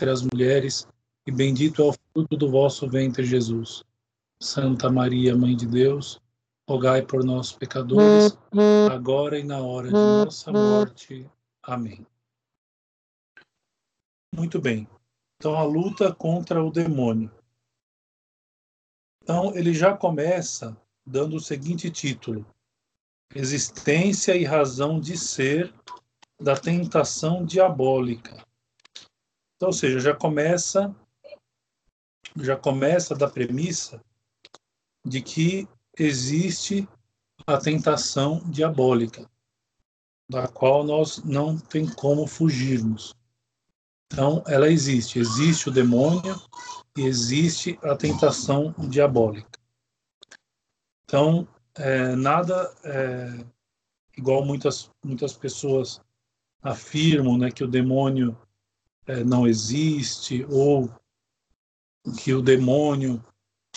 entre as mulheres, e bendito é o fruto do vosso ventre, Jesus. Santa Maria, Mãe de Deus, rogai por nós, pecadores, agora e na hora de nossa morte. Amém. Muito bem. Então, a luta contra o demônio. Então, ele já começa dando o seguinte título: Existência e razão de ser da tentação diabólica. Então, ou seja, já começa já começa da premissa de que existe a tentação diabólica, da qual nós não tem como fugirmos. Então, ela existe. Existe o demônio e existe a tentação diabólica. Então, é, nada é, igual muitas muitas pessoas afirmam, né, que o demônio é, não existe ou que o demônio,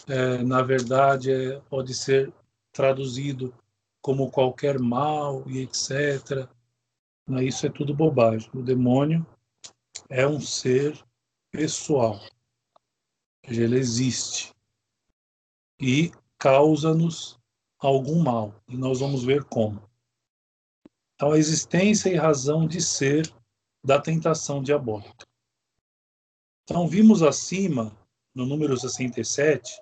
é, na verdade, é, pode ser traduzido como qualquer mal e etc. Isso é tudo bobagem. O demônio é um ser pessoal. Ele existe e causa-nos algum mal. E nós vamos ver como. Então, a existência e razão de ser da tentação diabólica. Então, vimos acima, no número 67,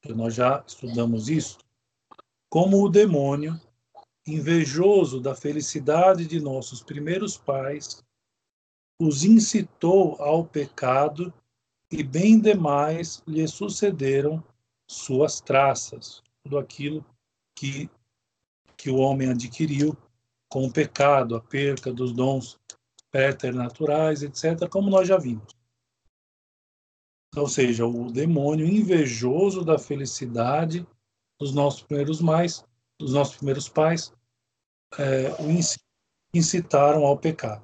que nós já estudamos isso, como o demônio, invejoso da felicidade de nossos primeiros pais, os incitou ao pecado e bem demais lhe sucederam suas traças, tudo aquilo que, que o homem adquiriu com o pecado, a perca dos dons preternaturais, etc., como nós já vimos. Ou seja, o demônio invejoso da felicidade dos nossos primeiros mais, dos nossos primeiros pais, é, o incitaram ao pecado.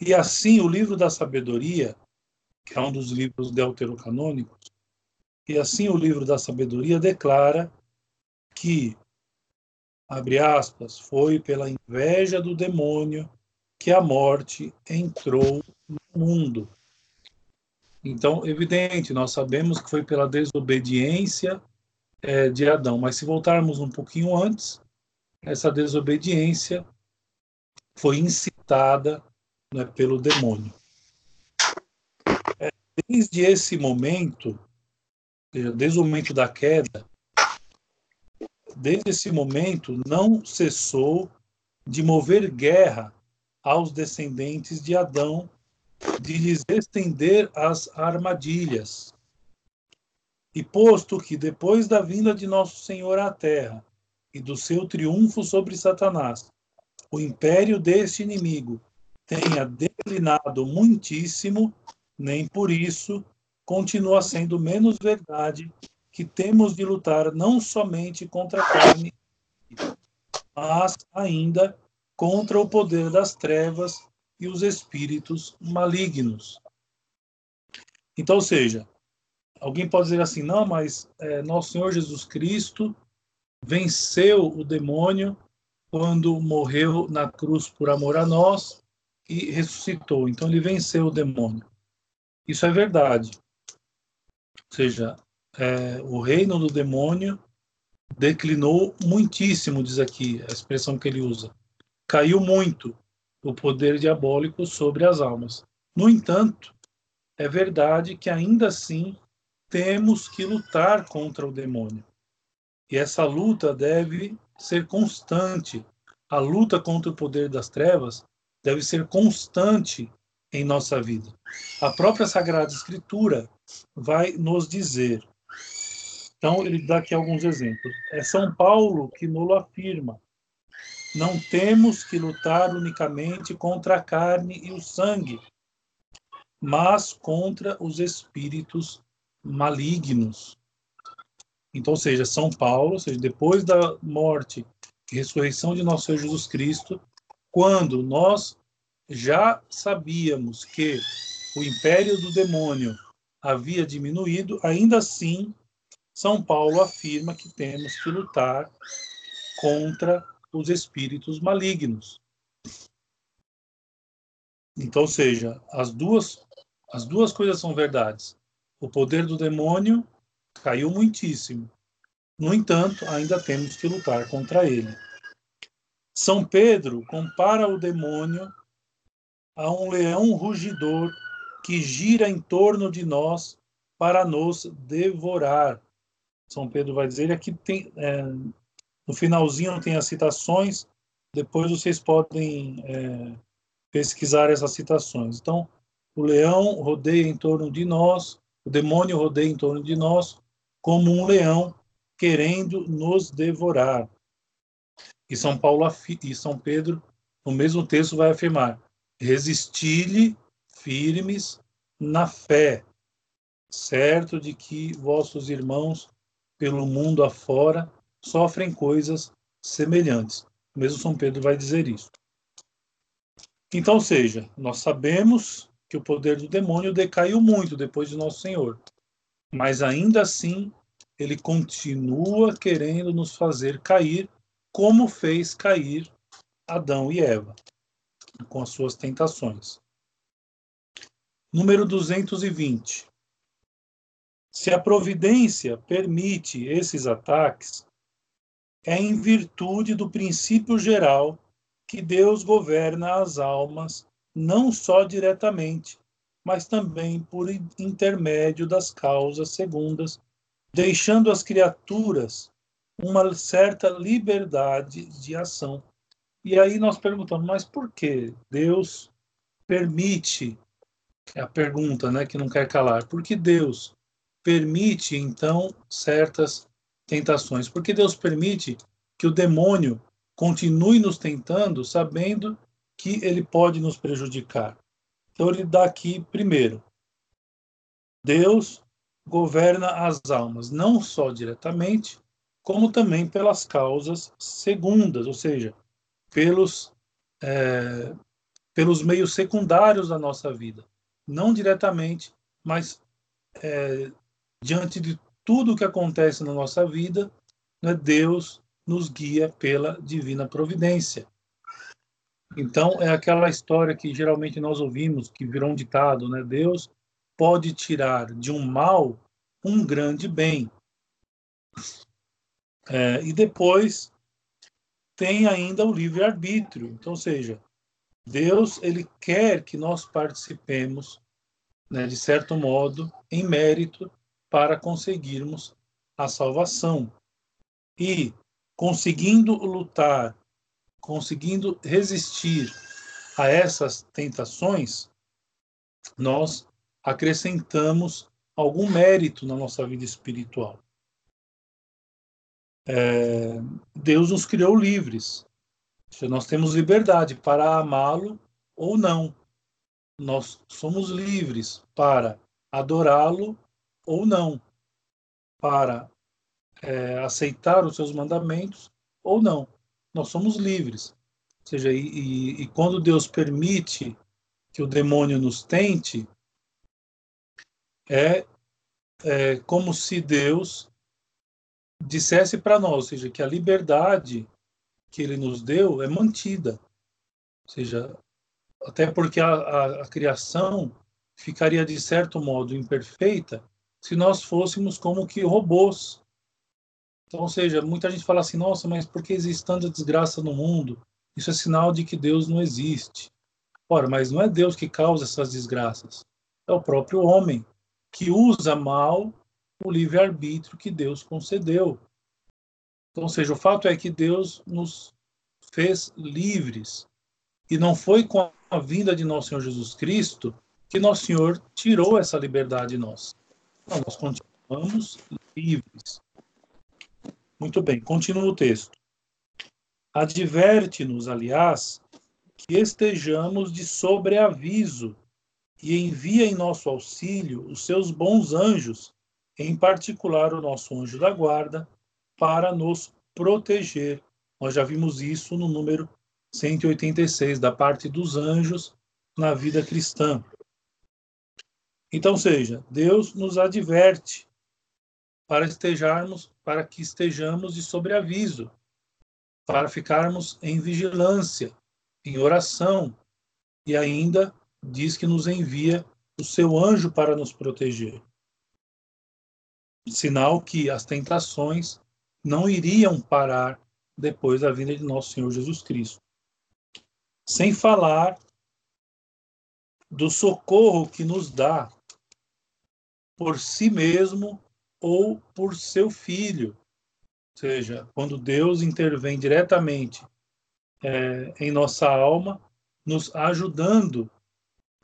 E assim, o livro da sabedoria, que é um dos livros deuterocanônicos, e assim o livro da sabedoria declara que, abre aspas, foi pela inveja do demônio que a morte entrou no mundo. Então, evidente, nós sabemos que foi pela desobediência é, de Adão, mas se voltarmos um pouquinho antes, essa desobediência foi incitada né, pelo demônio. É, desde esse momento, desde o momento da queda, desde esse momento não cessou de mover guerra aos descendentes de Adão, de lhes estender as armadilhas. E posto que depois da vinda de nosso Senhor à terra e do seu triunfo sobre Satanás, o império deste inimigo tenha declinado muitíssimo, nem por isso continua sendo menos verdade que temos de lutar não somente contra a carne, mas ainda contra o poder das trevas e os espíritos malignos. Então, ou seja, alguém pode dizer assim, não, mas é, nosso Senhor Jesus Cristo venceu o demônio quando morreu na cruz por amor a nós e ressuscitou. Então ele venceu o demônio. Isso é verdade. Ou seja, é, o reino do demônio declinou muitíssimo, diz aqui a expressão que ele usa. Caiu muito o poder diabólico sobre as almas. No entanto, é verdade que ainda assim temos que lutar contra o demônio. E essa luta deve ser constante. A luta contra o poder das trevas deve ser constante em nossa vida. A própria Sagrada Escritura vai nos dizer. Então, ele dá aqui alguns exemplos. É São Paulo que nos afirma. Não temos que lutar unicamente contra a carne e o sangue, mas contra os espíritos malignos. Então, ou seja, São Paulo, ou seja, depois da morte e ressurreição de nosso Senhor Jesus Cristo, quando nós já sabíamos que o império do demônio havia diminuído, ainda assim, São Paulo afirma que temos que lutar contra os espíritos malignos. Então, seja, as duas, as duas coisas são verdades. O poder do demônio caiu muitíssimo. No entanto, ainda temos que lutar contra ele. São Pedro compara o demônio a um leão rugidor que gira em torno de nós para nos devorar. São Pedro vai dizer aqui tem é, no finalzinho tem as citações. Depois vocês podem é, pesquisar essas citações. Então, o leão rodeia em torno de nós, o demônio rodeia em torno de nós como um leão querendo nos devorar. E São Paulo e São Pedro, no mesmo texto, vai afirmar: resisti-lhe firmes na fé, certo de que vossos irmãos pelo mundo afora sofrem coisas semelhantes. Mesmo São Pedro vai dizer isso. Então, seja, nós sabemos que o poder do demônio decaiu muito depois de Nosso Senhor, mas ainda assim ele continua querendo nos fazer cair, como fez cair Adão e Eva, com as suas tentações. Número 220. Se a providência permite esses ataques, é em virtude do princípio geral que Deus governa as almas não só diretamente, mas também por intermédio das causas segundas deixando às criaturas uma certa liberdade de ação. E aí nós perguntamos, mas por que Deus permite? É a pergunta, né, que não quer calar. Por que Deus permite então certas tentações? Por que Deus permite que o demônio continue nos tentando, sabendo que ele pode nos prejudicar? Então ele dá aqui primeiro. Deus governa as almas, não só diretamente, como também pelas causas segundas, ou seja, pelos, é, pelos meios secundários da nossa vida. Não diretamente, mas é, diante de tudo o que acontece na nossa vida, né, Deus nos guia pela divina providência. Então, é aquela história que geralmente nós ouvimos, que virou um ditado, né? Deus pode tirar de um mal um grande bem. É, e depois tem ainda o livre-arbítrio. Então, ou seja, Deus ele quer que nós participemos, né, de certo modo, em mérito para conseguirmos a salvação. E conseguindo lutar, conseguindo resistir a essas tentações, nós acrescentamos algum mérito na nossa vida espiritual. É, Deus nos criou livres. Nós temos liberdade para amá-lo ou não. Nós somos livres para adorá-lo ou não, para é, aceitar os seus mandamentos ou não. Nós somos livres. Ou seja, e, e, e quando Deus permite que o demônio nos tente, é, é como se Deus dissesse para nós, ou seja, que a liberdade que ele nos deu é mantida. Ou seja, até porque a, a, a criação ficaria de certo modo imperfeita se nós fôssemos como que robôs. Então, ou seja, muita gente fala assim, nossa, mas por que existe tanta desgraça no mundo? Isso é sinal de que Deus não existe. Ora, mas não é Deus que causa essas desgraças. É o próprio homem que usa mal o livre-arbítrio que Deus concedeu. Então, ou seja, o fato é que Deus nos fez livres. E não foi com a vinda de nosso Senhor Jesus Cristo que nosso Senhor tirou essa liberdade nossa. Então, nós continuamos livres. Muito bem, continua o texto. Adverte-nos, aliás, que estejamos de sobreaviso e envia em nosso auxílio os seus bons anjos, em particular o nosso anjo da guarda, para nos proteger. Nós já vimos isso no número 186 da parte dos anjos na vida cristã. Então, seja, Deus nos adverte para estejarmos, para que estejamos de sobreaviso, para ficarmos em vigilância, em oração e ainda diz que nos envia o seu anjo para nos proteger. Sinal que as tentações não iriam parar depois da vinda de nosso Senhor Jesus Cristo. Sem falar do socorro que nos dá por si mesmo ou por seu filho. Ou seja, quando Deus intervém diretamente é, em nossa alma, nos ajudando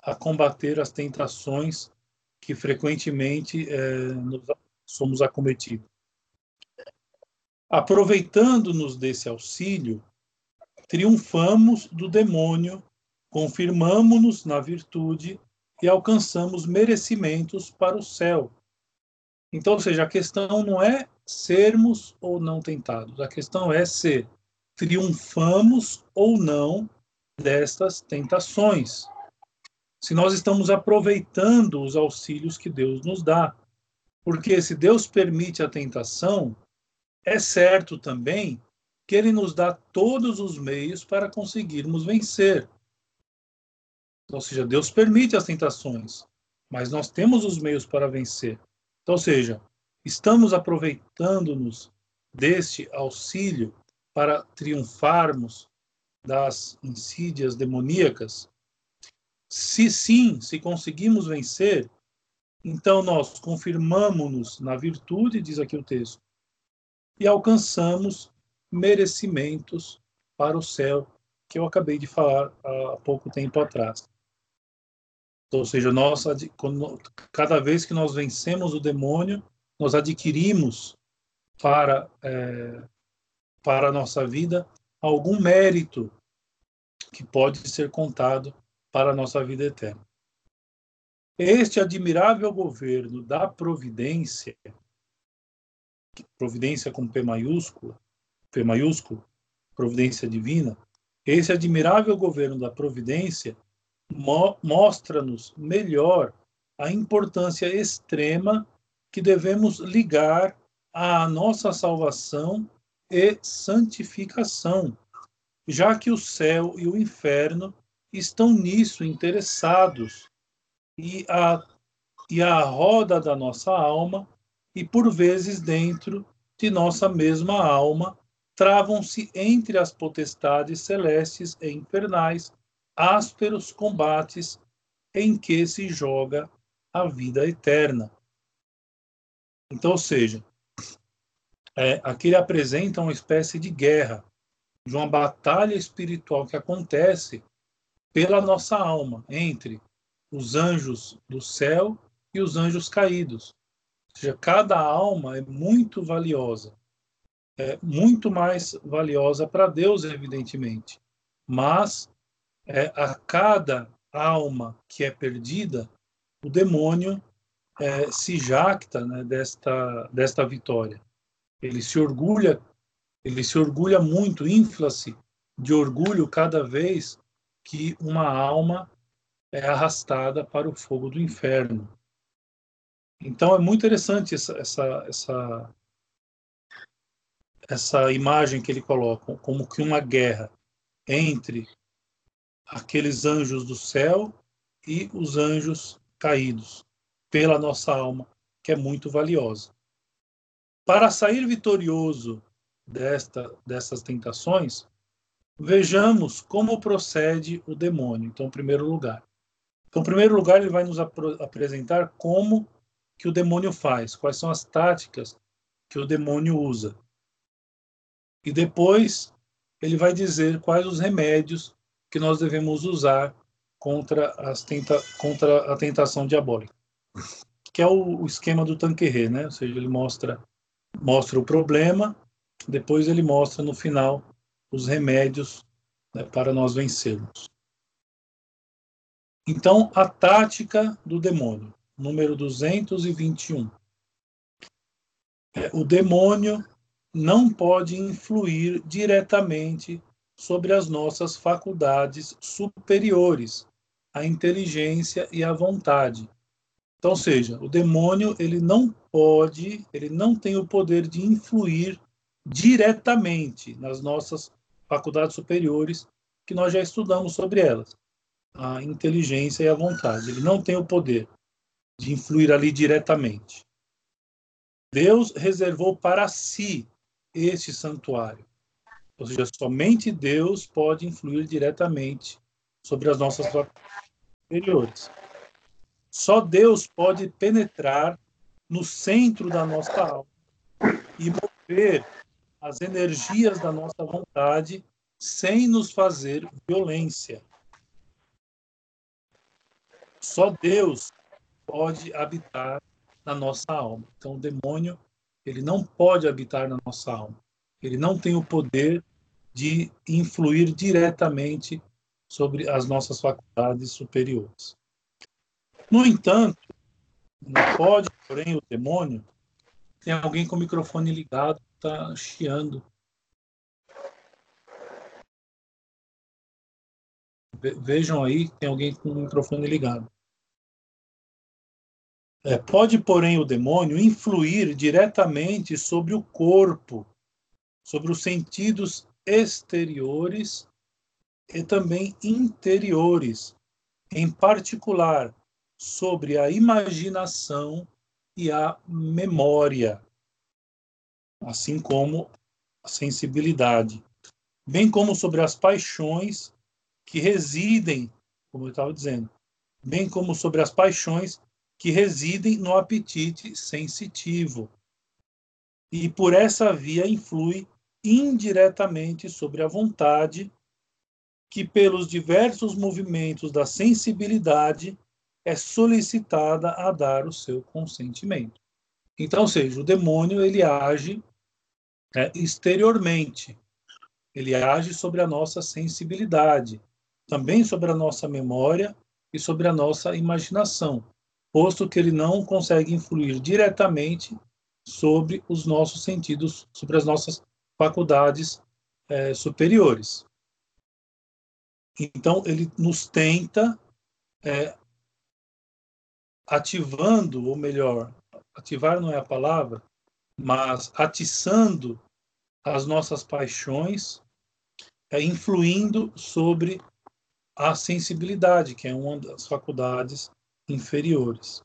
a combater as tentações que frequentemente é, nos, somos acometidos. Aproveitando-nos desse auxílio, triunfamos do demônio, confirmamos-nos na virtude e alcançamos merecimentos para o céu. Então, ou seja, a questão não é sermos ou não tentados, a questão é se triunfamos ou não destas tentações. Se nós estamos aproveitando os auxílios que Deus nos dá. Porque se Deus permite a tentação, é certo também que Ele nos dá todos os meios para conseguirmos vencer. Ou seja, Deus permite as tentações, mas nós temos os meios para vencer. Então, ou seja, estamos aproveitando-nos deste auxílio para triunfarmos das insídias demoníacas? Se sim, se conseguimos vencer, então nós confirmamos-nos na virtude, diz aqui o texto, e alcançamos merecimentos para o céu, que eu acabei de falar há pouco tempo atrás. Ou seja, nós, cada vez que nós vencemos o demônio, nós adquirimos para, é, para a nossa vida algum mérito que pode ser contado para a nossa vida eterna. Este admirável governo da providência, providência com P maiúsculo, P maiúsculo, providência divina, esse admirável governo da providência mo mostra-nos melhor a importância extrema que devemos ligar à nossa salvação e santificação, já que o céu e o inferno estão nisso interessados e a, e a roda da nossa alma, e por vezes dentro de nossa mesma alma, travam-se entre as potestades celestes e infernais ásperos combates em que se joga a vida eterna. Então, ou seja, é, aqui ele apresenta uma espécie de guerra, de uma batalha espiritual que acontece pela nossa alma, entre os anjos do céu e os anjos caídos. Ou seja, cada alma é muito valiosa, é muito mais valiosa para Deus, evidentemente, mas é, a cada alma que é perdida, o demônio é, se jacta né, desta, desta vitória. Ele se orgulha, ele se orgulha muito, infla-se de orgulho cada vez que uma alma é arrastada para o fogo do inferno. Então é muito interessante essa, essa, essa, essa imagem que ele coloca, como que uma guerra entre aqueles anjos do céu e os anjos caídos pela nossa alma, que é muito valiosa. Para sair vitorioso desta, dessas tentações, vejamos como procede o demônio. Então, em primeiro lugar. Então, em primeiro lugar, ele vai nos ap apresentar como que o demônio faz, quais são as táticas que o demônio usa. E depois, ele vai dizer quais os remédios que nós devemos usar contra, as tenta, contra a tentação diabólica, que é o, o esquema do Tanquerê, né? Ou seja, ele mostra mostra o problema, depois ele mostra no final os remédios né, para nós vencermos. Então, a tática do demônio, número 221. É, o demônio não pode influir diretamente sobre as nossas faculdades superiores, a inteligência e a vontade. Então, seja, o demônio ele não pode, ele não tem o poder de influir diretamente nas nossas faculdades superiores, que nós já estudamos sobre elas. a inteligência e a vontade. Ele não tem o poder de influir ali diretamente. Deus reservou para si este santuário. Ou seja, somente Deus pode influir diretamente sobre as nossas superiores. Só Deus pode penetrar no centro da nossa alma e mover as energias da nossa vontade sem nos fazer violência. Só Deus pode habitar na nossa alma. Então, o demônio, ele não pode habitar na nossa alma. Ele não tem o poder de influir diretamente sobre as nossas faculdades superiores. No entanto, não pode, porém, o demônio. Tem alguém com o microfone ligado, está chiando. Vejam aí, tem alguém com o microfone ligado. É, pode, porém, o demônio influir diretamente sobre o corpo, sobre os sentidos exteriores e também interiores, em particular sobre a imaginação e a memória, assim como a sensibilidade, bem como sobre as paixões que residem, como eu estava dizendo, bem como sobre as paixões que residem no apetite sensitivo. E por essa via influi indiretamente sobre a vontade, que pelos diversos movimentos da sensibilidade é solicitada a dar o seu consentimento. Então, seja, o demônio ele age é, exteriormente, ele age sobre a nossa sensibilidade, também sobre a nossa memória e sobre a nossa imaginação, posto que ele não consegue influir diretamente sobre os nossos sentidos, sobre as nossas faculdades é, superiores. Então, ele nos tenta é, ativando, ou melhor, ativar não é a palavra, mas atiçando as nossas paixões, é, influindo sobre a sensibilidade, que é uma das faculdades inferiores.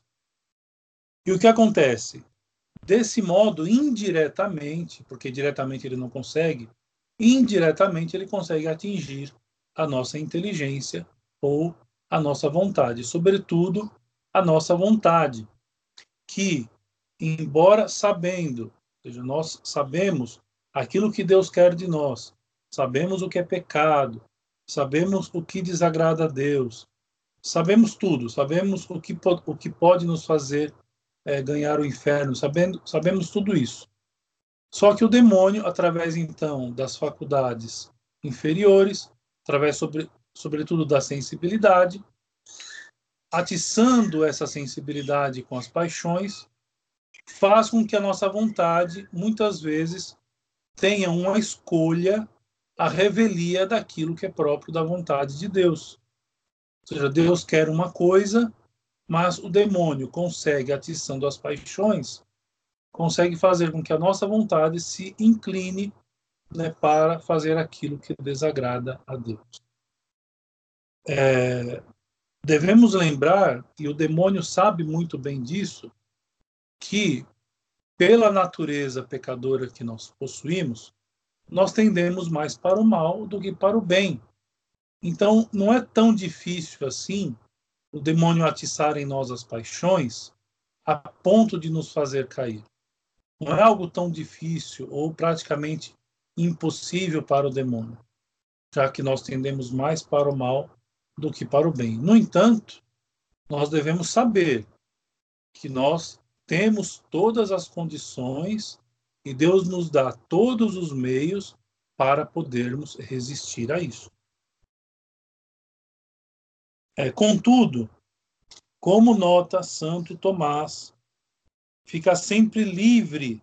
E o que acontece? Desse modo, indiretamente, porque diretamente ele não consegue, indiretamente ele consegue atingir a nossa inteligência ou a nossa vontade, sobretudo a nossa vontade, que, embora sabendo, ou seja, nós sabemos aquilo que Deus quer de nós, sabemos o que é pecado, sabemos o que desagrada a Deus, sabemos tudo, sabemos o que, o que pode nos fazer é, ganhar o inferno, sabendo, sabemos tudo isso. Só que o demônio, através então das faculdades inferiores, através sobre, sobretudo da sensibilidade, atiçando essa sensibilidade com as paixões, faz com que a nossa vontade, muitas vezes, tenha uma escolha, a revelia daquilo que é próprio da vontade de Deus. Ou seja, Deus quer uma coisa, mas o demônio consegue, atiçando as paixões, consegue fazer com que a nossa vontade se incline né, para fazer aquilo que desagrada a Deus. É, devemos lembrar, e o demônio sabe muito bem disso, que pela natureza pecadora que nós possuímos, nós tendemos mais para o mal do que para o bem. Então, não é tão difícil assim o demônio atiçar em nós as paixões a ponto de nos fazer cair. Não é algo tão difícil ou praticamente impossível para o demônio, já que nós tendemos mais para o mal do que para o bem. No entanto, nós devemos saber que nós temos todas as condições e Deus nos dá todos os meios para podermos resistir a isso. É, contudo, como nota Santo Tomás, fica sempre livre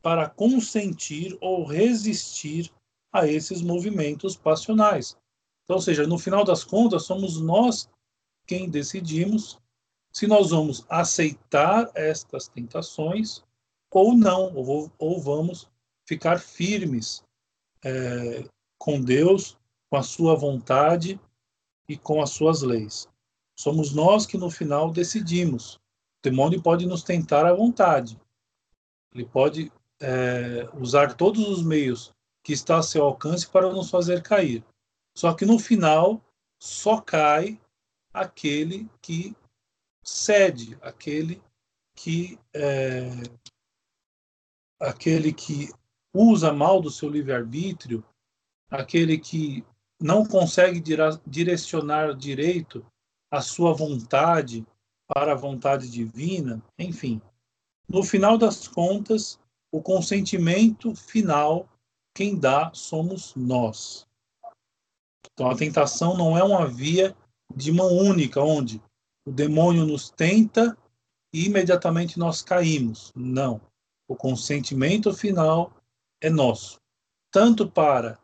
para consentir ou resistir a esses movimentos passionais. Então, ou seja, no final das contas, somos nós quem decidimos se nós vamos aceitar estas tentações ou não, ou, ou vamos ficar firmes é, com Deus, com a sua vontade e com as suas leis. Somos nós que no final decidimos. O demônio pode nos tentar à vontade. Ele pode é, usar todos os meios que está a seu alcance para nos fazer cair. Só que no final só cai aquele que cede, aquele que é, aquele que usa mal do seu livre-arbítrio, aquele que não consegue direcionar direito a sua vontade para a vontade divina, enfim. No final das contas, o consentimento final, quem dá somos nós. Então a tentação não é uma via de mão única, onde o demônio nos tenta e imediatamente nós caímos. Não. O consentimento final é nosso, tanto para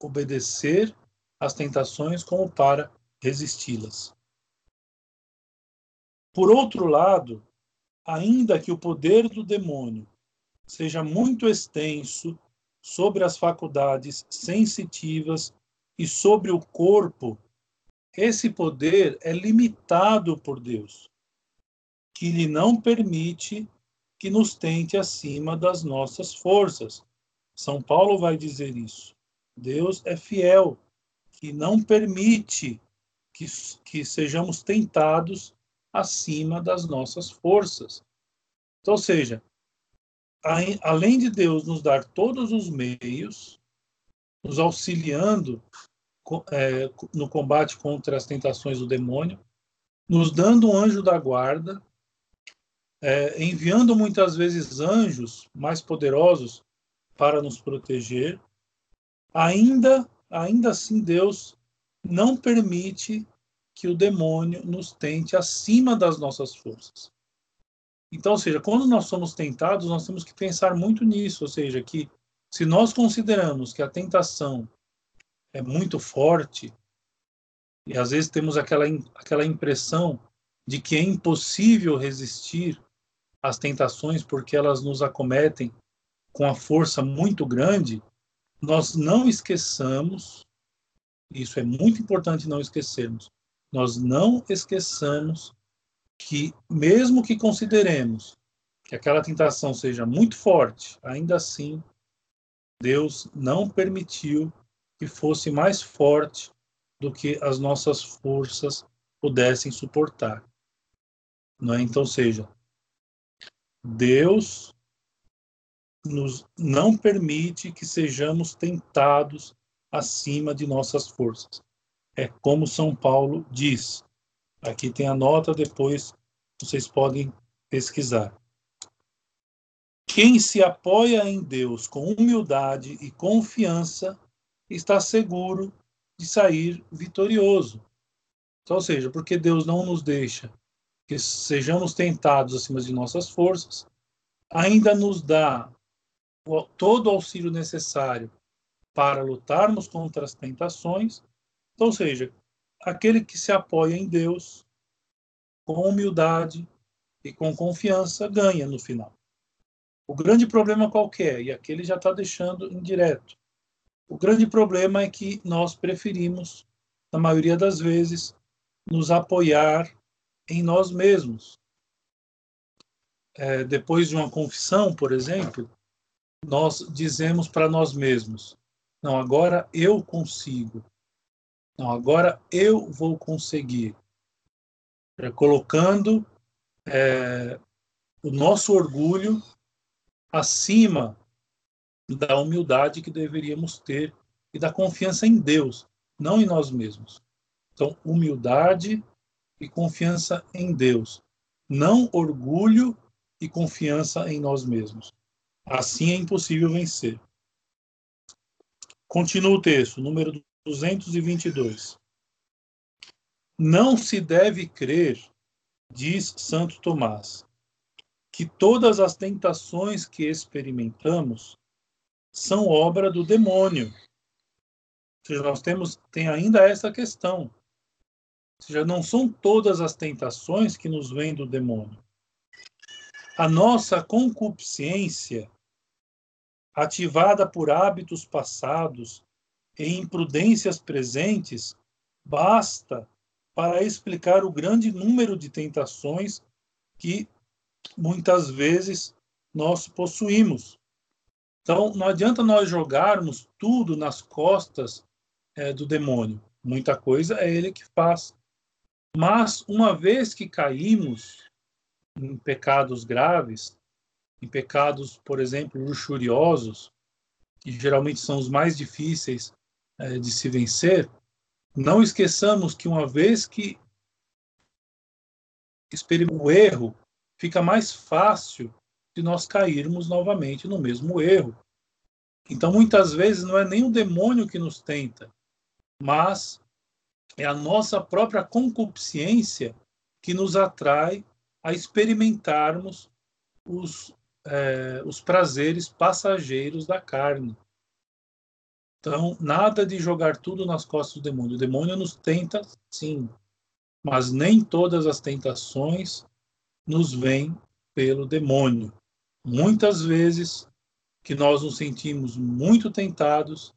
obedecer às tentações como para resisti-las. Por outro lado, ainda que o poder do demônio seja muito extenso sobre as faculdades sensitivas e sobre o corpo, esse poder é limitado por Deus, que lhe não permite que nos tente acima das nossas forças. São Paulo vai dizer isso. Deus é fiel, que não permite que, que sejamos tentados acima das nossas forças. Então, ou seja, além de Deus nos dar todos os meios, nos auxiliando é, no combate contra as tentações do demônio, nos dando um anjo da guarda, é, enviando muitas vezes anjos mais poderosos para nos proteger, ainda, ainda assim Deus não permite que o demônio nos tente acima das nossas forças. Então, ou seja, quando nós somos tentados, nós temos que pensar muito nisso, ou seja, que se nós consideramos que a tentação é muito forte, e às vezes temos aquela, aquela impressão de que é impossível resistir às tentações porque elas nos acometem com a força muito grande, nós não esqueçamos isso é muito importante não esquecermos. Nós não esqueçamos que, mesmo que consideremos que aquela tentação seja muito forte, ainda assim, Deus não permitiu que fosse mais forte do que as nossas forças pudessem suportar. Não é? Então, seja, Deus nos não permite que sejamos tentados acima de nossas forças. É como São Paulo diz. Aqui tem a nota, depois vocês podem pesquisar. Quem se apoia em Deus com humildade e confiança está seguro de sair vitorioso. Então, ou seja, porque Deus não nos deixa que sejamos tentados acima de nossas forças, ainda nos dá todo o auxílio necessário para lutarmos contra as tentações, ou seja, aquele que se apoia em Deus com humildade e com confiança ganha no final. O grande problema qual é? E aqui ele já está deixando indireto. O grande problema é que nós preferimos, na maioria das vezes, nos apoiar em nós mesmos. É, depois de uma confissão, por exemplo, nós dizemos para nós mesmos: não, agora eu consigo. Não, agora eu vou conseguir. É, colocando é, o nosso orgulho acima da humildade que deveríamos ter e da confiança em Deus, não em nós mesmos. Então, humildade e confiança em Deus, não orgulho e confiança em nós mesmos. Assim é impossível vencer. Continua o texto, número 222. Não se deve crer, diz Santo Tomás, que todas as tentações que experimentamos são obra do demônio. Ou seja, nós temos tem ainda essa questão. Ou seja, não são todas as tentações que nos vêm do demônio. A nossa concupiscência ativada por hábitos passados e imprudências presentes, basta para explicar o grande número de tentações que muitas vezes nós possuímos. Então, não adianta nós jogarmos tudo nas costas é, do demônio. Muita coisa é ele que faz. Mas, uma vez que caímos em pecados graves, em pecados, por exemplo, luxuriosos, que geralmente são os mais difíceis é, de se vencer, não esqueçamos que uma vez que experimentamos o erro, fica mais fácil de nós cairmos novamente no mesmo erro. Então, muitas vezes, não é nem o demônio que nos tenta, mas é a nossa própria concupiscência que nos atrai a experimentarmos os, é, os prazeres passageiros da carne. Então, nada de jogar tudo nas costas do demônio. O demônio nos tenta, sim, mas nem todas as tentações nos vêm pelo demônio. Muitas vezes que nós nos sentimos muito tentados,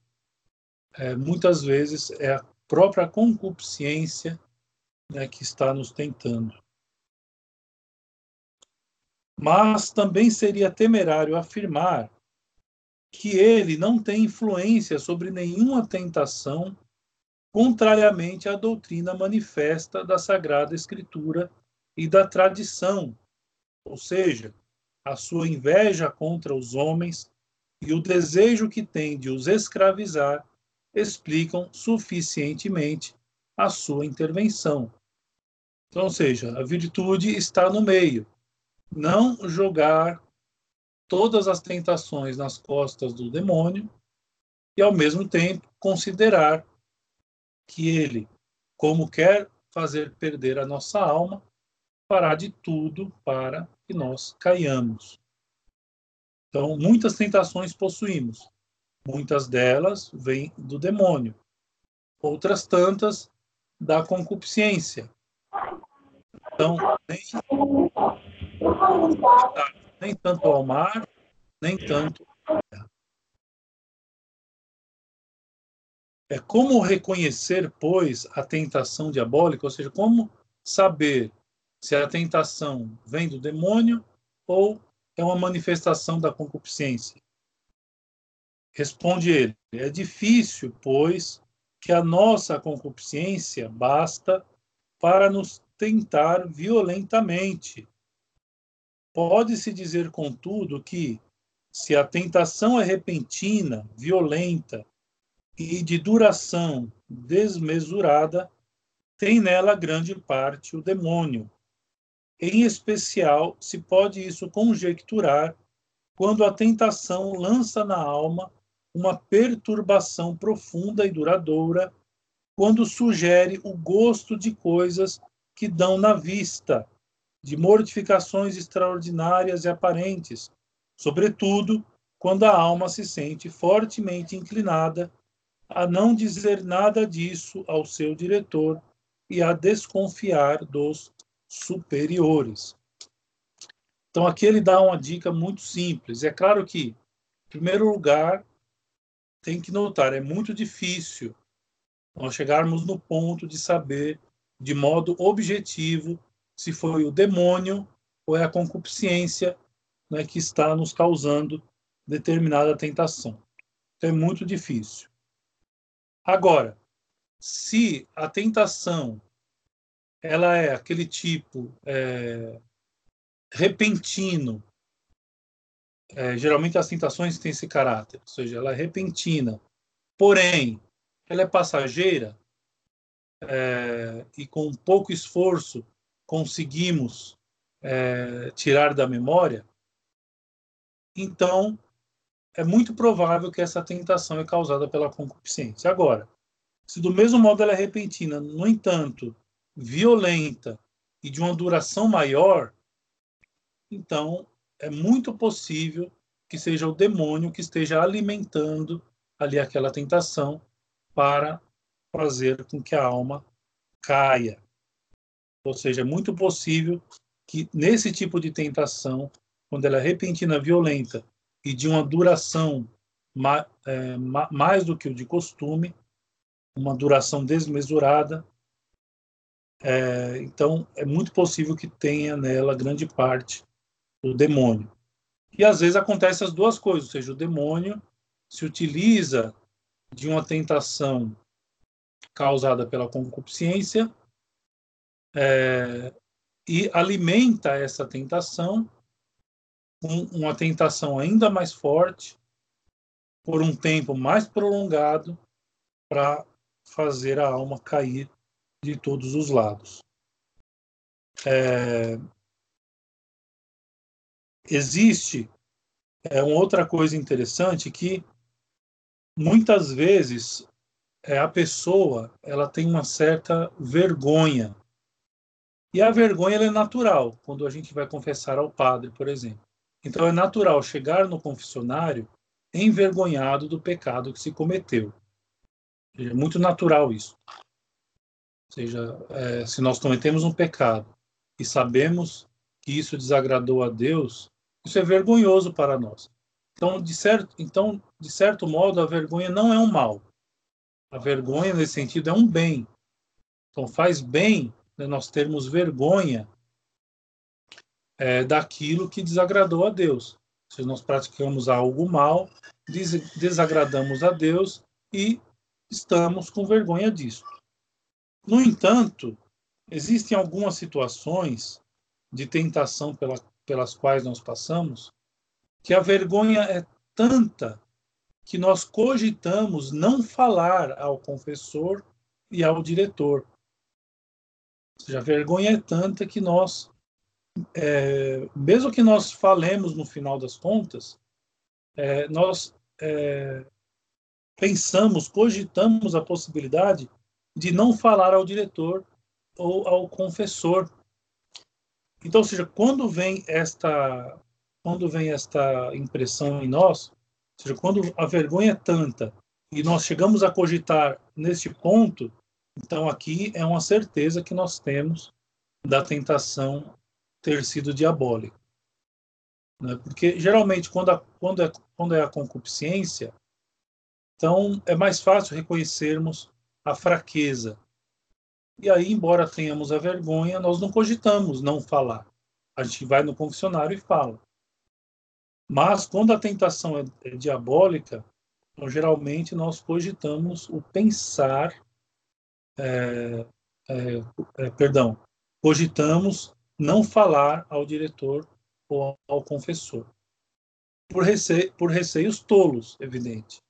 é, muitas vezes é a própria concupiscência né, que está nos tentando. Mas também seria temerário afirmar que ele não tem influência sobre nenhuma tentação, contrariamente à doutrina manifesta da Sagrada Escritura e da tradição, ou seja, a sua inveja contra os homens e o desejo que tem de os escravizar explicam suficientemente a sua intervenção. Então, ou seja, a virtude está no meio. Não jogar todas as tentações nas costas do demônio e, ao mesmo tempo, considerar que ele, como quer fazer perder a nossa alma, fará de tudo para que nós caiamos. Então, muitas tentações possuímos. Muitas delas vêm do demônio. Outras tantas da concupiscência. Então, nem, nem tanto ao mar, nem tanto É como reconhecer, pois, a tentação diabólica, ou seja, como saber se a tentação vem do demônio ou é uma manifestação da concupiscência. Responde ele: É difícil, pois, que a nossa concupiscência basta para nos tentar violentamente. Pode-se dizer, contudo, que, se a tentação é repentina, violenta e de duração desmesurada, tem nela grande parte o demônio. Em especial, se pode isso conjecturar quando a tentação lança na alma uma perturbação profunda e duradoura, quando sugere o gosto de coisas que dão na vista, de mortificações extraordinárias e aparentes, sobretudo quando a alma se sente fortemente inclinada a não dizer nada disso ao seu diretor e a desconfiar dos superiores. Então, aqui ele dá uma dica muito simples. É claro que, em primeiro lugar, tem que notar, é muito difícil nós chegarmos no ponto de saber de modo objetivo se foi o demônio ou é a concupiscência né, que está nos causando determinada tentação. Então é muito difícil. Agora, se a tentação ela é aquele tipo é, repentino, é, geralmente as tentações têm esse caráter, ou seja, ela é repentina, porém, ela é passageira é, e com pouco esforço conseguimos é, tirar da memória, então é muito provável que essa tentação é causada pela concupiscência. Agora, se do mesmo modo ela é repentina, no entanto, violenta e de uma duração maior, então é muito possível que seja o demônio que esteja alimentando ali aquela tentação para fazer com que a alma caia. Ou seja, é muito possível que nesse tipo de tentação, quando ela é repentina, violenta e de uma duração ma, é, ma, mais do que o de costume, uma duração desmesurada. É, então, é muito possível que tenha nela grande parte do demônio. E às vezes acontece as duas coisas, ou seja, o demônio se utiliza de uma tentação causada pela concupiscência é, e alimenta essa tentação com uma tentação ainda mais forte por um tempo mais prolongado para fazer a alma cair de todos os lados. É, existe é, uma outra coisa interessante que muitas vezes é, a pessoa ela tem uma certa vergonha e a vergonha é natural quando a gente vai confessar ao padre, por exemplo. Então é natural chegar no confessionário envergonhado do pecado que se cometeu. É muito natural isso. Ou seja, é, se nós cometemos um pecado e sabemos que isso desagradou a Deus, isso é vergonhoso para nós. Então, de certo, então, de certo modo, a vergonha não é um mal. A vergonha, nesse sentido, é um bem. Então, faz bem né, nós termos vergonha é, daquilo que desagradou a Deus. Se nós praticamos algo mal, des desagradamos a Deus e estamos com vergonha disso. No entanto, existem algumas situações de tentação pela, pelas quais nós passamos que a vergonha é tanta que nós cogitamos não falar ao confessor e ao diretor. Ou seja, a vergonha é tanta que nós, é, mesmo que nós falemos no final das contas, é, nós é, pensamos, cogitamos a possibilidade de não falar ao diretor ou ao confessor. Então, ou seja, quando vem esta quando vem esta impressão em nós, ou seja, quando a vergonha é tanta e nós chegamos a cogitar neste ponto, então aqui é uma certeza que nós temos da tentação ter sido diabólica. Né? Porque geralmente quando, a, quando, é, quando é a concupiscência, então é mais fácil reconhecermos a fraqueza. E aí, embora tenhamos a vergonha, nós não cogitamos não falar. A gente vai no confessionário e fala. Mas quando a tentação é, é diabólica, então, geralmente nós cogitamos o pensar, é, é, é, perdão, cogitamos não falar ao diretor ou ao confessor. Por, rece por receios tolos, evidente.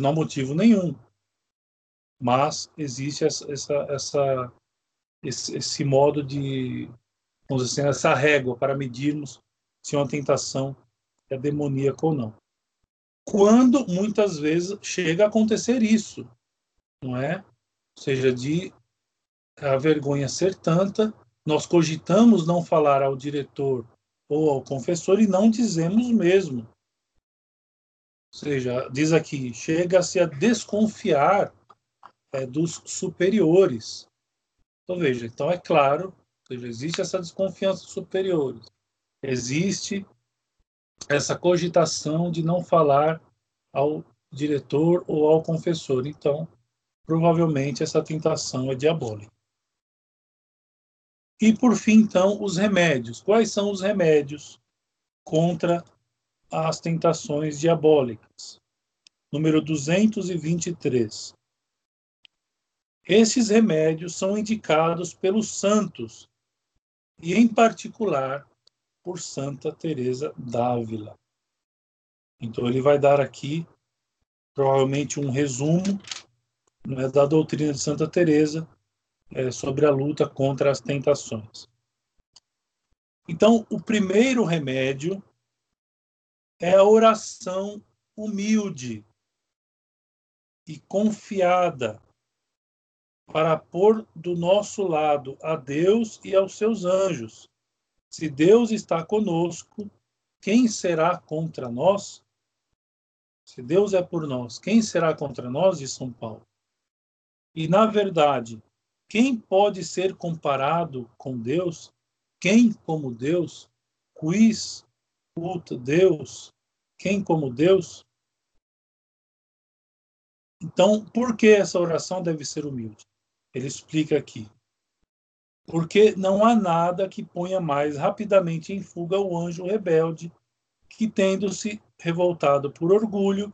Não há motivo nenhum. Mas existe essa, essa, essa esse, esse, modo de, vamos dizer assim, essa régua para medirmos se uma tentação é demoníaca ou não. Quando muitas vezes chega a acontecer isso, não é? Ou seja, de a vergonha ser tanta, nós cogitamos não falar ao diretor ou ao confessor e não dizemos mesmo. Ou seja, diz aqui, chega-se a desconfiar é, dos superiores. Então, veja, então é claro, seja, existe essa desconfiança dos superiores. Existe essa cogitação de não falar ao diretor ou ao confessor. Então, provavelmente essa tentação é diabólica. E por fim, então, os remédios. Quais são os remédios contra as tentações diabólicas? Número 223. Esses remédios são indicados pelos santos e, em particular, por Santa Teresa d'Ávila. Então ele vai dar aqui provavelmente um resumo né, da doutrina de Santa Teresa é, sobre a luta contra as tentações. Então, o primeiro remédio é a oração humilde e confiada para pôr do nosso lado a Deus e aos seus anjos se Deus está conosco, quem será contra nós? Se Deus é por nós, quem será contra nós? Diz São Paulo. E, na verdade, quem pode ser comparado com Deus? Quem como Deus? Quis ut Deus? Quem como Deus? Então, por que essa oração deve ser humilde? Ele explica aqui. Porque não há nada que ponha mais rapidamente em fuga o anjo rebelde, que, tendo-se revoltado por orgulho,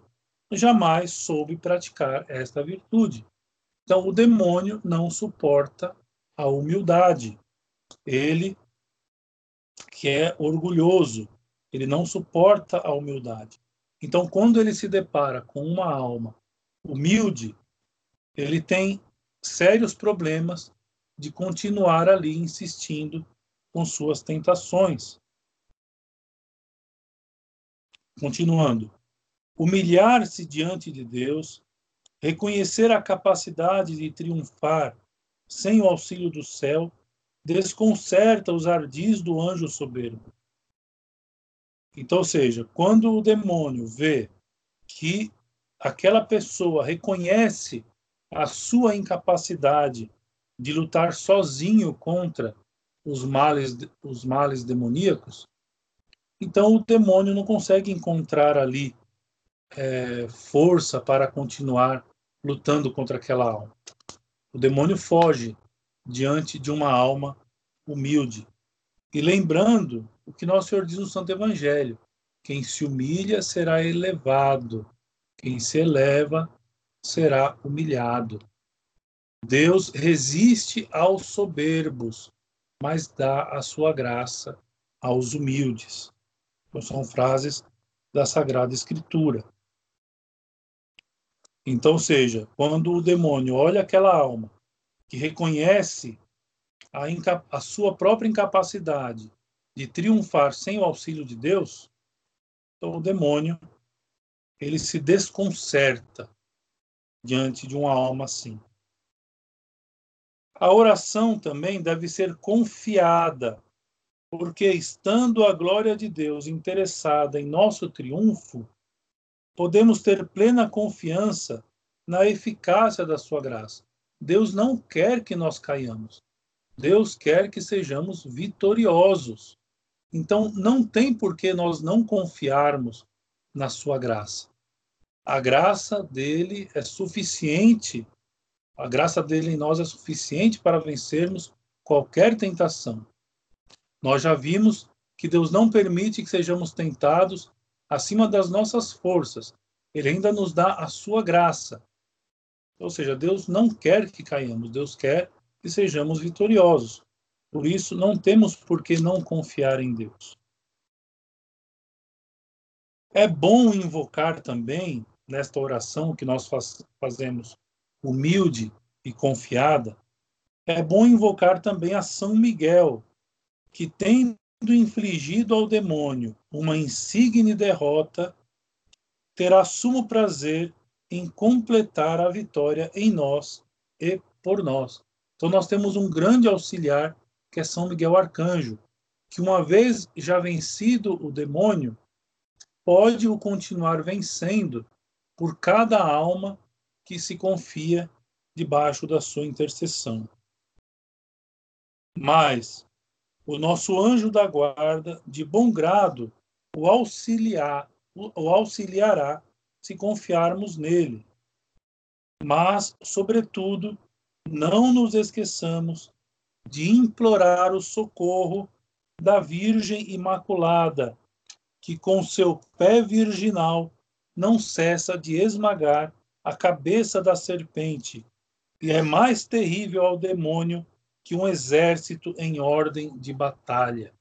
jamais soube praticar esta virtude. Então, o demônio não suporta a humildade. Ele, que é orgulhoso, ele não suporta a humildade. Então, quando ele se depara com uma alma humilde, ele tem sérios problemas de continuar ali insistindo com suas tentações. Continuando. Humilhar-se diante de Deus, reconhecer a capacidade de triunfar sem o auxílio do céu, desconcerta os ardis do anjo soberbo. Então, ou seja, quando o demônio vê que aquela pessoa reconhece a sua incapacidade de lutar sozinho contra os males, os males demoníacos, então o demônio não consegue encontrar ali é, força para continuar lutando contra aquela alma. O demônio foge diante de uma alma humilde. E lembrando o que nosso Senhor diz no Santo Evangelho: quem se humilha será elevado, quem se eleva será humilhado. Deus resiste aos soberbos, mas dá a sua graça aos humildes. Então, são frases da Sagrada Escritura. Então, seja, quando o demônio olha aquela alma que reconhece a, a sua própria incapacidade de triunfar sem o auxílio de Deus, então o demônio ele se desconcerta diante de uma alma assim. A oração também deve ser confiada, porque estando a glória de Deus interessada em nosso triunfo, podemos ter plena confiança na eficácia da sua graça. Deus não quer que nós caiamos. Deus quer que sejamos vitoriosos. Então, não tem por que nós não confiarmos na sua graça. A graça dele é suficiente, a graça dele em nós é suficiente para vencermos qualquer tentação. Nós já vimos que Deus não permite que sejamos tentados acima das nossas forças. Ele ainda nos dá a sua graça. Ou seja, Deus não quer que caiamos, Deus quer que sejamos vitoriosos. Por isso, não temos por que não confiar em Deus. É bom invocar também, nesta oração que nós faz, fazemos humilde e confiada, é bom invocar também a São Miguel, que tem infligido ao demônio uma insigne derrota, terá sumo prazer em completar a vitória em nós e por nós. Então, nós temos um grande auxiliar, que é São Miguel Arcanjo, que, uma vez já vencido o demônio, pode o continuar vencendo por cada alma que se confia debaixo da sua intercessão. Mas, o nosso anjo da guarda, de bom grado, o auxiliar, o auxiliará se confiarmos nele. Mas, sobretudo, não nos esqueçamos de implorar o socorro da Virgem Imaculada, que com seu pé virginal não cessa de esmagar a cabeça da serpente, e é mais terrível ao demônio que um exército em ordem de batalha.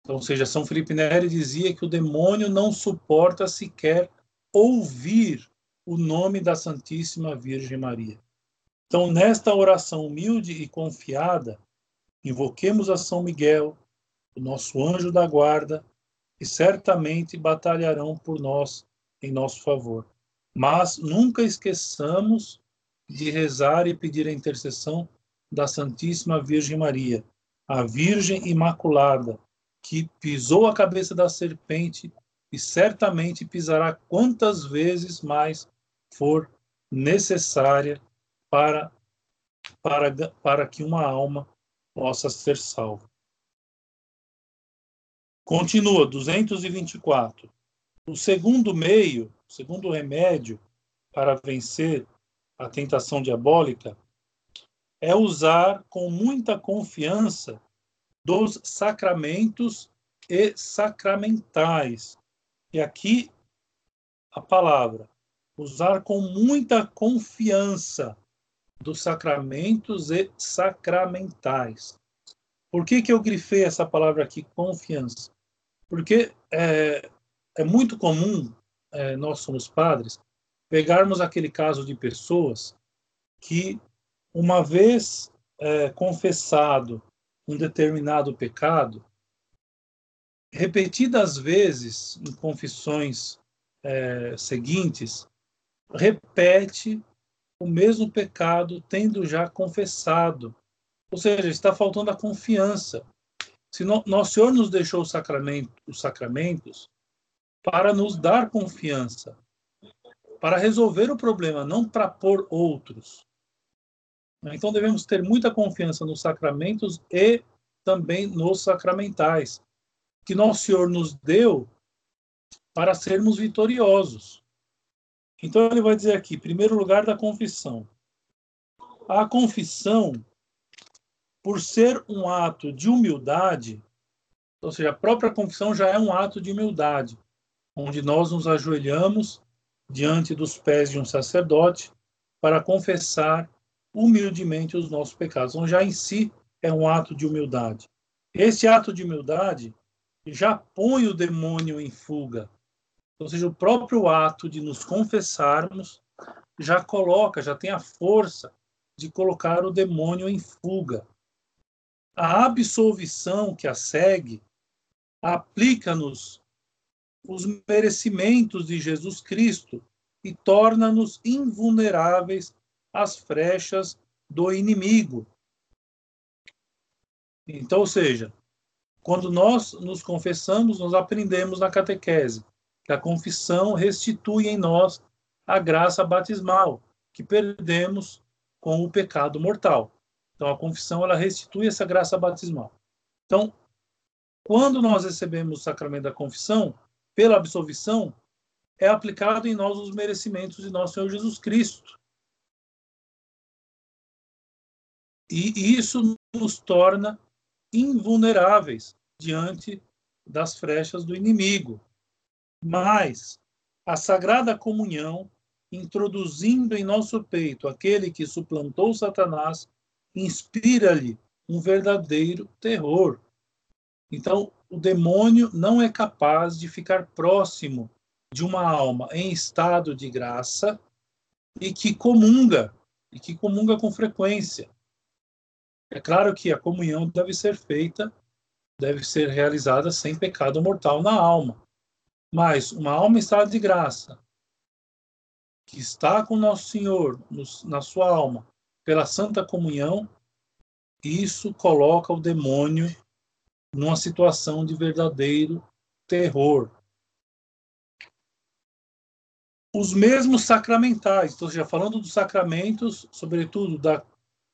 Então, ou seja, São Felipe Neri dizia que o demônio não suporta sequer ouvir o nome da Santíssima Virgem Maria. Então, nesta oração humilde e confiada, invoquemos a São Miguel, o nosso anjo da guarda, e certamente batalharão por nós em nosso favor. Mas nunca esqueçamos de rezar e pedir a intercessão da Santíssima Virgem Maria, a Virgem Imaculada, que pisou a cabeça da serpente e certamente pisará quantas vezes mais for necessária para, para, para que uma alma possa ser salva. Continua, 224. O segundo meio, o segundo remédio para vencer a tentação diabólica é usar com muita confiança dos sacramentos e sacramentais. E aqui a palavra usar com muita confiança dos sacramentos e sacramentais. Por que, que eu grifei essa palavra aqui, confiança? Porque é, é muito comum, é, nós somos padres, pegarmos aquele caso de pessoas que, uma vez é, confessado um determinado pecado, repetidas vezes em confissões é, seguintes, repete o mesmo pecado tendo já confessado. Ou seja, está faltando a confiança. Se no, nosso Senhor nos deixou sacramento, os sacramentos para nos dar confiança, para resolver o problema, não para pôr outros. Então devemos ter muita confiança nos sacramentos e também nos sacramentais, que nosso Senhor nos deu para sermos vitoriosos. Então ele vai dizer aqui, primeiro lugar da confissão. A confissão, por ser um ato de humildade, ou seja, a própria confissão já é um ato de humildade, onde nós nos ajoelhamos diante dos pés de um sacerdote para confessar humildemente os nossos pecados. Então já em si é um ato de humildade. Esse ato de humildade já põe o demônio em fuga, ou seja, o próprio ato de nos confessarmos já coloca, já tem a força de colocar o demônio em fuga. A absolvição que a segue aplica-nos os merecimentos de Jesus Cristo e torna-nos invulneráveis às frechas do inimigo. Então, ou seja, quando nós nos confessamos, nós aprendemos na catequese que a confissão restitui em nós a graça batismal que perdemos com o pecado mortal. Então a confissão ela restitui essa graça batismal. Então, quando nós recebemos o sacramento da confissão, pela absolvição, é aplicado em nós os merecimentos de nosso Senhor Jesus Cristo. E isso nos torna invulneráveis diante das frechas do inimigo. Mas a Sagrada Comunhão, introduzindo em nosso peito aquele que suplantou Satanás, inspira-lhe um verdadeiro terror. Então, o demônio não é capaz de ficar próximo de uma alma em estado de graça e que comunga, e que comunga com frequência. É claro que a comunhão deve ser feita, deve ser realizada sem pecado mortal na alma. Mas uma alma em estado de graça, que está com Nosso Senhor na sua alma, pela Santa Comunhão, isso coloca o demônio numa situação de verdadeiro terror. Os mesmos sacramentais, estou já falando dos sacramentos, sobretudo da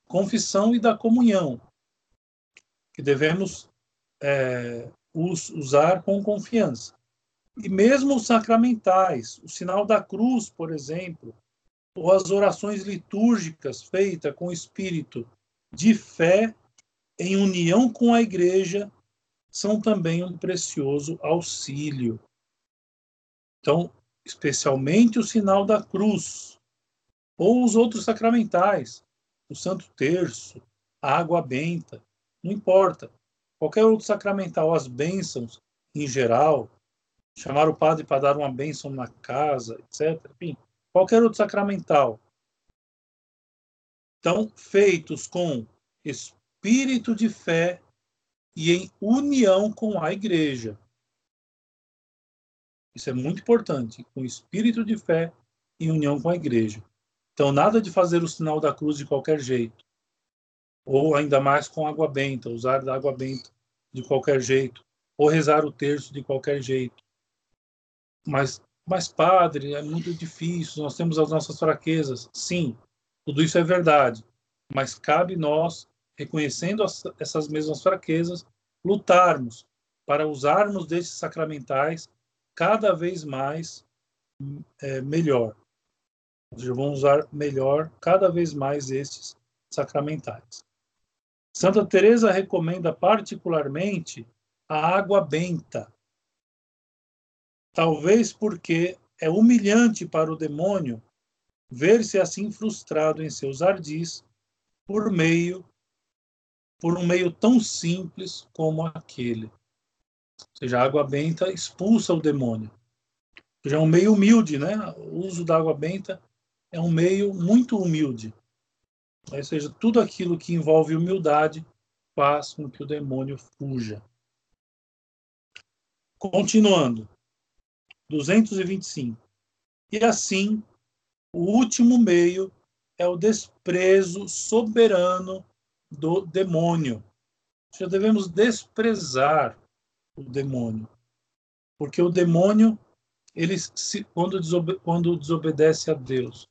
confissão e da comunhão, que devemos é, usar com confiança. E mesmo os sacramentais, o sinal da cruz, por exemplo, ou as orações litúrgicas feitas com espírito de fé em união com a igreja são também um precioso auxílio. Então, especialmente o sinal da cruz, ou os outros sacramentais, o Santo Terço, a água benta, não importa. Qualquer outro sacramental, as bênçãos em geral, chamar o padre para dar uma bênção na casa, etc. Enfim, qualquer outro sacramental. Então, feitos com espírito de fé e em união com a igreja. Isso é muito importante, com espírito de fé e união com a igreja. Então, nada de fazer o sinal da cruz de qualquer jeito. Ou ainda mais com água benta, usar da água benta de qualquer jeito. Ou rezar o terço de qualquer jeito. Mas, mas padre, é muito difícil, nós temos as nossas fraquezas. Sim, tudo isso é verdade. Mas cabe nós reconhecendo as, essas mesmas fraquezas, lutarmos para usarmos desses sacramentais cada vez mais é, melhor. Seja, vão usar melhor cada vez mais estes sacramentais. Santa Teresa recomenda particularmente a água benta. Talvez porque é humilhante para o demônio ver-se assim frustrado em seus ardis por meio por um meio tão simples como aquele. Ou seja, a água benta expulsa o demônio. Seja, é um meio humilde, né? O uso da água benta é um meio muito humilde. Ou seja, tudo aquilo que envolve humildade faz com que o demônio fuja. Continuando. 225. E assim, o último meio é o desprezo soberano do demônio. Já devemos desprezar o demônio, porque o demônio, ele se, quando, desobe, quando desobedece a Deus,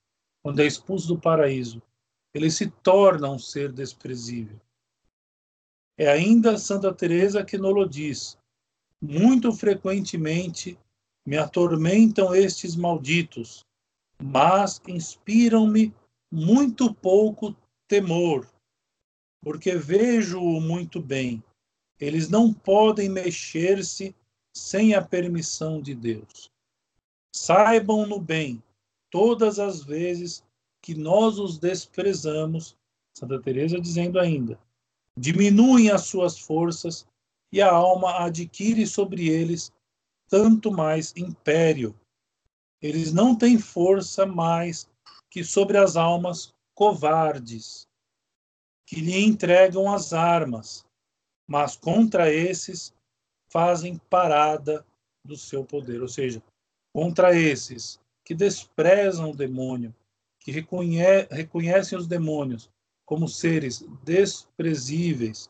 quando é expulso do paraíso, ele se torna um ser desprezível. É ainda Santa Teresa que nos diz: muito frequentemente me atormentam estes malditos, mas inspiram-me muito pouco temor, porque vejo-o muito bem. Eles não podem mexer-se sem a permissão de Deus. Saibam no bem, todas as vezes que nós os desprezamos, Santa Teresa dizendo ainda, diminuem as suas forças e a alma adquire sobre eles tanto mais império. Eles não têm força mais que sobre as almas covardes, que lhe entregam as armas, mas contra esses fazem parada do seu poder, ou seja, contra esses que desprezam o demônio, que reconhe reconhecem os demônios como seres desprezíveis.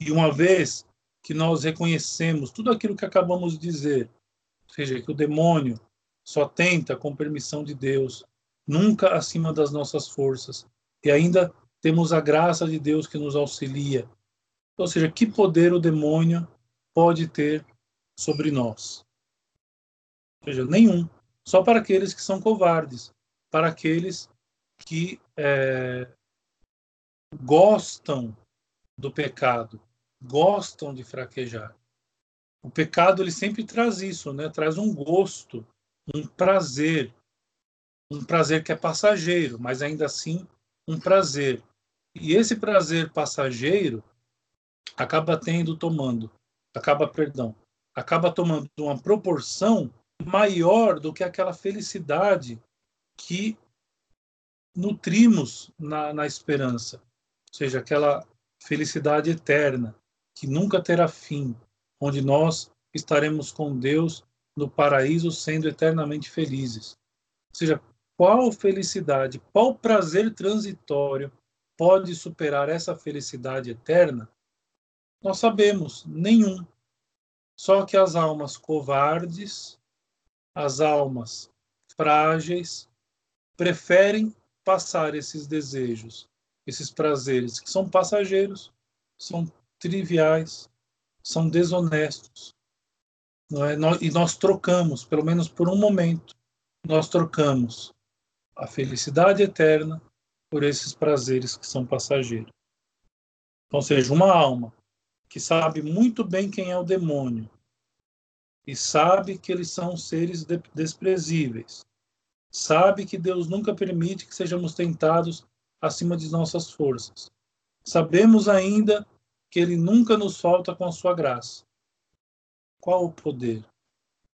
E uma vez que nós reconhecemos tudo aquilo que acabamos de dizer, ou seja, que o demônio só tenta com permissão de Deus, nunca acima das nossas forças, e ainda temos a graça de Deus que nos auxilia. Ou seja, que poder o demônio pode ter sobre nós? Ou seja, nenhum. Só para aqueles que são covardes, para aqueles que é, gostam do pecado, gostam de fraquejar. O pecado ele sempre traz isso, né? Traz um gosto, um prazer, um prazer que é passageiro, mas ainda assim um prazer. E esse prazer passageiro acaba tendo tomando, acaba, perdão, acaba tomando uma proporção maior do que aquela felicidade que nutrimos na, na esperança, ou seja, aquela felicidade eterna que nunca terá fim, onde nós estaremos com Deus no paraíso sendo eternamente felizes. Ou seja, qual felicidade, qual prazer transitório pode superar essa felicidade eterna? Nós sabemos, nenhum. Só que as almas covardes, as almas frágeis, preferem passar esses desejos, esses prazeres que são passageiros, são triviais, são desonestos. É? E nós trocamos, pelo menos por um momento, nós trocamos a felicidade eterna por esses prazeres que são passageiros. Ou seja, uma alma que sabe muito bem quem é o demônio e sabe que eles são seres desprezíveis, sabe que Deus nunca permite que sejamos tentados acima de nossas forças. Sabemos ainda que Ele nunca nos falta com a sua graça. Qual o poder?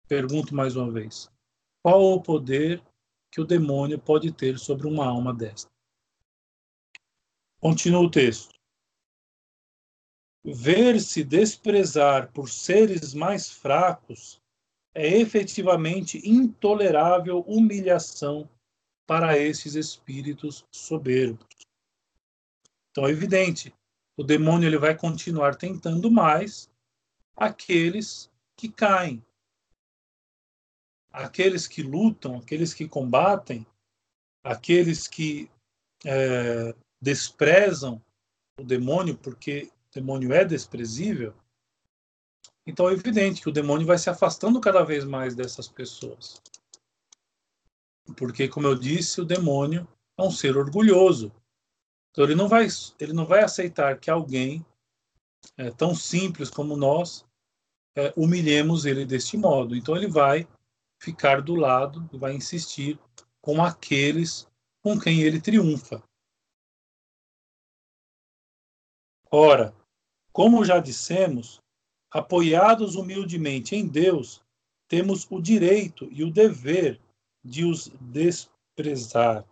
Pergunto mais uma vez. Qual o poder que o demônio pode ter sobre uma alma desta? Continua o texto. Ver-se desprezar por seres mais fracos é efetivamente intolerável humilhação para esses espíritos soberbos. Então é evidente, o demônio ele vai continuar tentando mais aqueles que caem, aqueles que lutam, aqueles que combatem, aqueles que é, desprezam o demônio, porque demônio é desprezível, então é evidente que o demônio vai se afastando cada vez mais dessas pessoas. Porque, como eu disse, o demônio é um ser orgulhoso. Então, ele não vai, ele não vai aceitar que alguém é, tão simples como nós é, humilhemos ele deste modo. Então, ele vai ficar do lado vai insistir com aqueles com quem ele triunfa. Ora, como já dissemos, apoiados humildemente em Deus, temos o direito e o dever de os desprezar.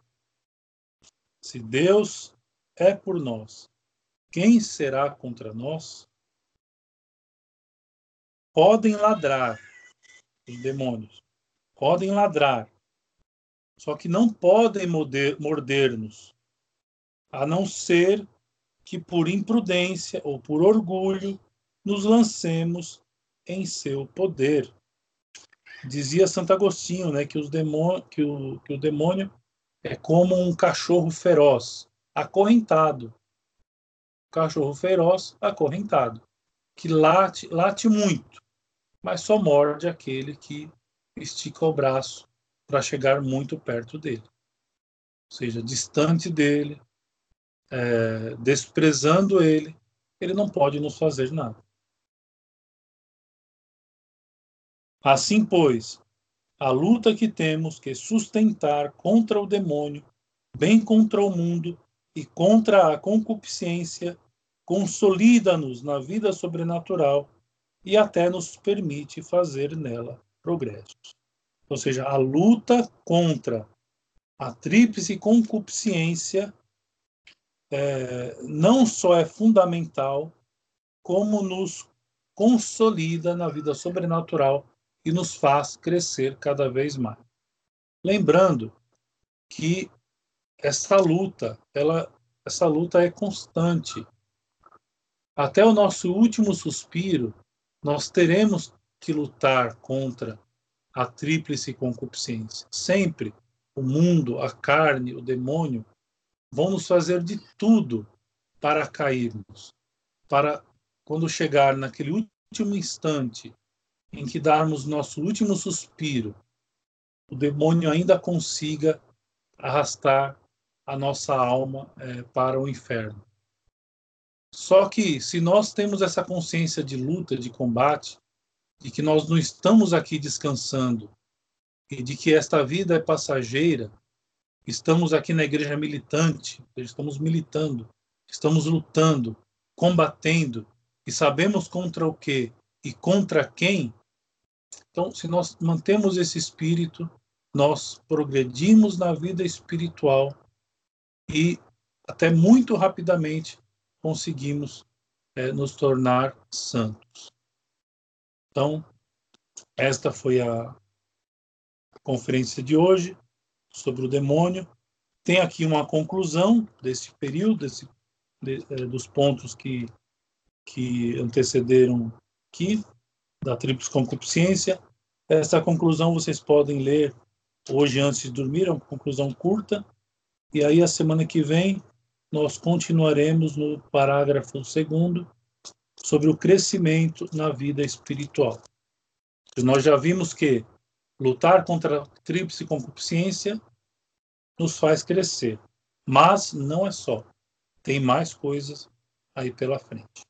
Se Deus é por nós, quem será contra nós? Podem ladrar os demônios, podem ladrar, só que não podem morder-nos, a não ser que por imprudência ou por orgulho nos lancemos em seu poder. Dizia Santo Agostinho né, que, os demônio, que, o, que o demônio é como um cachorro feroz, acorrentado. Cachorro feroz, acorrentado, que late, late muito, mas só morde aquele que estica o braço para chegar muito perto dele. Ou seja, distante dele, é, desprezando ele, ele não pode nos fazer nada. Assim, pois, a luta que temos que sustentar contra o demônio, bem contra o mundo e contra a concupiscência, consolida-nos na vida sobrenatural e até nos permite fazer nela progressos. Ou seja, a luta contra a tríplice concupiscência é, não só é fundamental, como nos consolida na vida sobrenatural e nos faz crescer cada vez mais. Lembrando que essa luta, ela, essa luta é constante. Até o nosso último suspiro, nós teremos que lutar contra a tríplice concupiscência. Sempre o mundo, a carne, o demônio vão nos fazer de tudo para cairmos, para quando chegar naquele último instante em que darmos nosso último suspiro, o demônio ainda consiga arrastar a nossa alma é, para o inferno. Só que se nós temos essa consciência de luta, de combate, de que nós não estamos aqui descansando e de que esta vida é passageira, estamos aqui na igreja militante, estamos militando, estamos lutando, combatendo e sabemos contra o que e contra quem. Então, se nós mantemos esse espírito, nós progredimos na vida espiritual e até muito rapidamente conseguimos é, nos tornar santos. Então, esta foi a conferência de hoje sobre o demônio. Tem aqui uma conclusão desse período, desse, de, é, dos pontos que, que antecederam aqui, da tríplice concupiscência. Essa conclusão vocês podem ler hoje antes de dormir, é uma conclusão curta. E aí, a semana que vem, nós continuaremos no parágrafo segundo, sobre o crescimento na vida espiritual. Nós já vimos que lutar contra a tríplice concupiscência nos faz crescer, mas não é só. Tem mais coisas aí pela frente.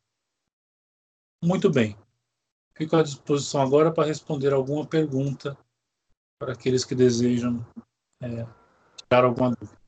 Muito bem. Fico à disposição agora para responder alguma pergunta para aqueles que desejam é, tirar alguma dúvida.